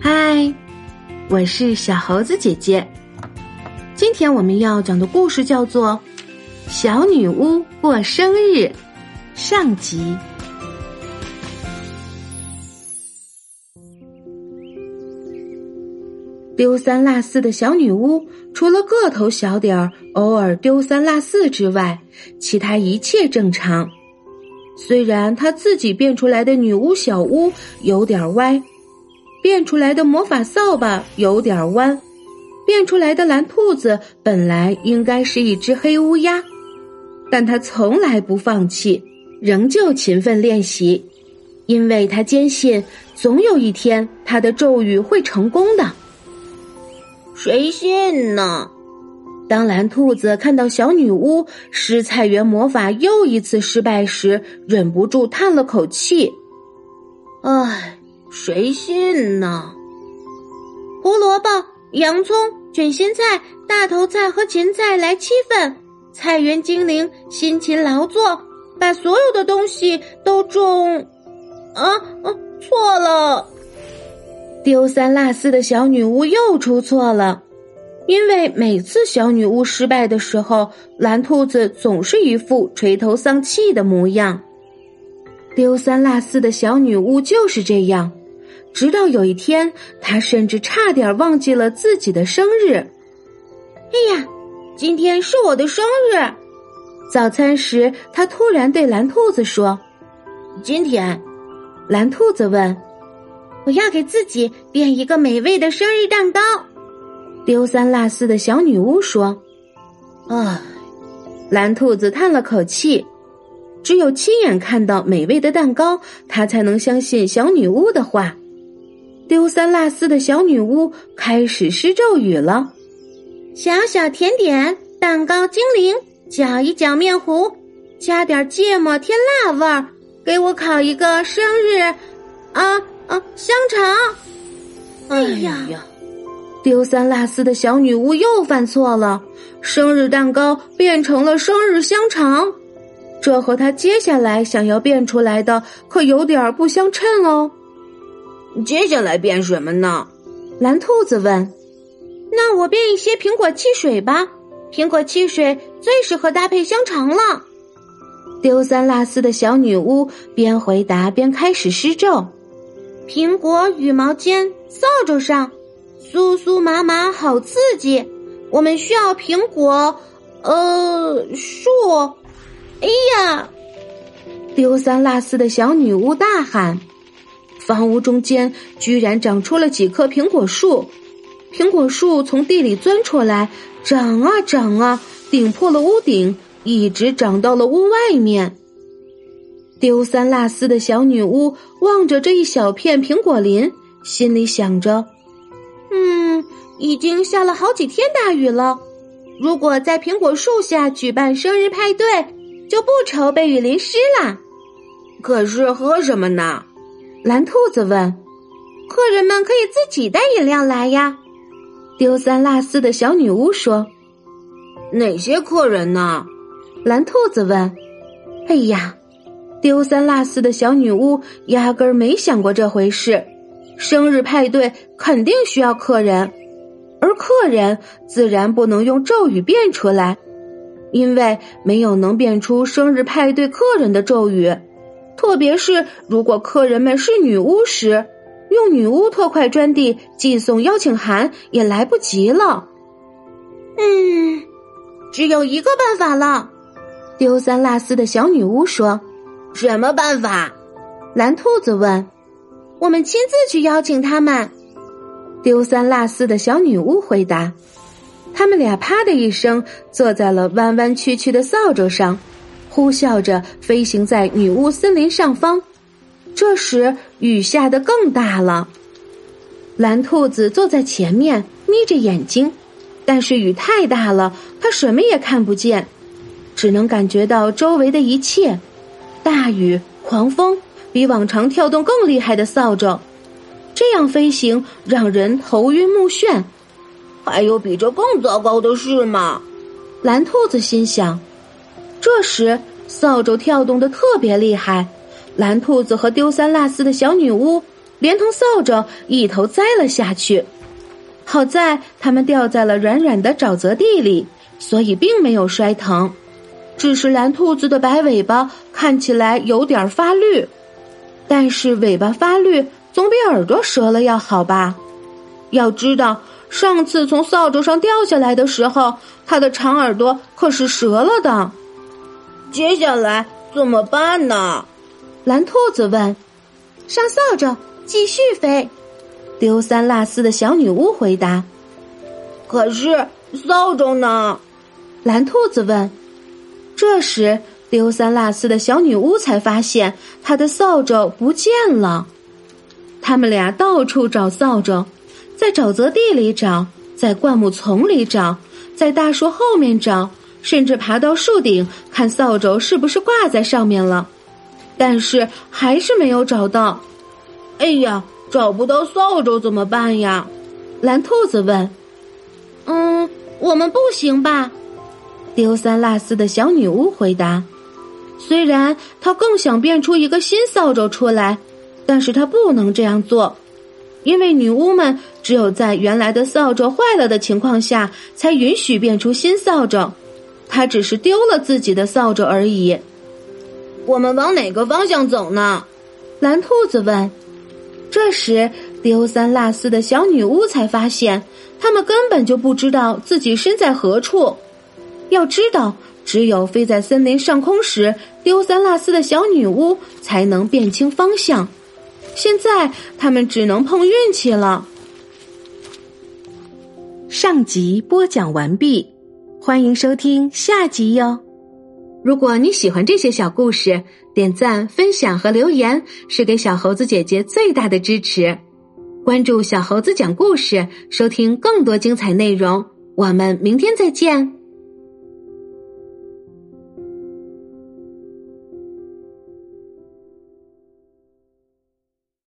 嗨，我是小猴子姐姐。今天我们要讲的故事叫做《小女巫过生日》上集。丢三落四的小女巫，除了个头小点儿，偶尔丢三落四之外，其他一切正常。虽然他自己变出来的女巫小屋有点歪，变出来的魔法扫把有点弯，变出来的蓝兔子本来应该是一只黑乌鸦，但他从来不放弃，仍旧勤奋练习，因为他坚信总有一天他的咒语会成功的。谁信呢？当蓝兔子看到小女巫施菜园魔法又一次失败时，忍不住叹了口气：“唉，谁信呢？”胡萝卜、洋葱、卷心菜、大头菜和芹菜来七份，菜园精灵辛勤劳作，把所有的东西都种……啊啊，错了。丢三落四的小女巫又出错了，因为每次小女巫失败的时候，蓝兔子总是一副垂头丧气的模样。丢三落四的小女巫就是这样，直到有一天，她甚至差点忘记了自己的生日。哎呀，今天是我的生日！早餐时，她突然对蓝兔子说：“今天。”蓝兔子问。我要给自己变一个美味的生日蛋糕。丢三落四的小女巫说：“唉。”蓝兔子叹了口气。只有亲眼看到美味的蛋糕，他才能相信小女巫的话。丢三落四的小女巫开始施咒语了：“小小甜点蛋糕精灵，搅一搅面糊，加点芥末添辣味儿，给我烤一个生日啊！”啊，香肠！哎呀呀，丢三落四的小女巫又犯错了，生日蛋糕变成了生日香肠，这和她接下来想要变出来的可有点不相称哦。接下来变什么呢？蓝兔子问。那我变一些苹果汽水吧，苹果汽水最适合搭配香肠了。丢三落四的小女巫边回答边开始施咒。苹果羽毛尖，扫帚上，酥酥麻麻，好刺激。我们需要苹果，呃，树。哎呀！丢三落四的小女巫大喊：“房屋中间居然长出了几棵苹果树！苹果树从地里钻出来，长啊长啊，顶破了屋顶，一直长到了屋外面。”丢三落四的小女巫望着这一小片苹果林，心里想着：“嗯，已经下了好几天大雨了。如果在苹果树下举办生日派对，就不愁被雨淋湿了。可是喝什么呢？”蓝兔子问。“客人们可以自己带饮料来呀。”丢三落四的小女巫说。“哪些客人呢？”蓝兔子问。“哎呀！”丢三落四的小女巫压根儿没想过这回事。生日派对肯定需要客人，而客人自然不能用咒语变出来，因为没有能变出生日派对客人的咒语。特别是如果客人们是女巫时，用女巫特快专递寄送邀请函也来不及了。嗯，只有一个办法了。丢三落四的小女巫说。什么办法？蓝兔子问。我们亲自去邀请他们。丢三落四的小女巫回答。他们俩啪的一声坐在了弯弯曲曲的扫帚上，呼啸着飞行在女巫森林上方。这时雨下得更大了。蓝兔子坐在前面，眯着眼睛，但是雨太大了，他什么也看不见，只能感觉到周围的一切。大雨、狂风，比往常跳动更厉害的扫帚，这样飞行让人头晕目眩。还有比这更糟糕的事吗？蓝兔子心想。这时，扫帚跳动的特别厉害，蓝兔子和丢三落四的小女巫连同扫帚一头栽了下去。好在他们掉在了软软的沼泽地里，所以并没有摔疼。只是蓝兔子的白尾巴看起来有点发绿，但是尾巴发绿总比耳朵折了要好吧？要知道，上次从扫帚上掉下来的时候，它的长耳朵可是折了的。接下来怎么办呢？蓝兔子问。上扫帚，继续飞。丢三落四的小女巫回答。可是扫帚呢？蓝兔子问。这时，丢三落四的小女巫才发现她的扫帚不见了。他们俩到处找扫帚。在沼泽地里找，在灌木丛里找，在大树后面找，甚至爬到树顶看扫帚是不是挂在上面了，但是还是没有找到。哎呀，找不到扫帚怎么办呀？蓝兔子问。嗯，我们不行吧？丢三落四的小女巫回答。虽然他更想变出一个新扫帚出来，但是他不能这样做。因为女巫们只有在原来的扫帚坏了的情况下，才允许变出新扫帚。他只是丢了自己的扫帚而已。我们往哪个方向走呢？蓝兔子问。这时，丢三落四的小女巫才发现，他们根本就不知道自己身在何处。要知道，只有飞在森林上空时，丢三落四的小女巫才能辨清方向。现在他们只能碰运气了。上集播讲完毕，欢迎收听下集哟。如果你喜欢这些小故事，点赞、分享和留言是给小猴子姐姐最大的支持。关注小猴子讲故事，收听更多精彩内容。我们明天再见。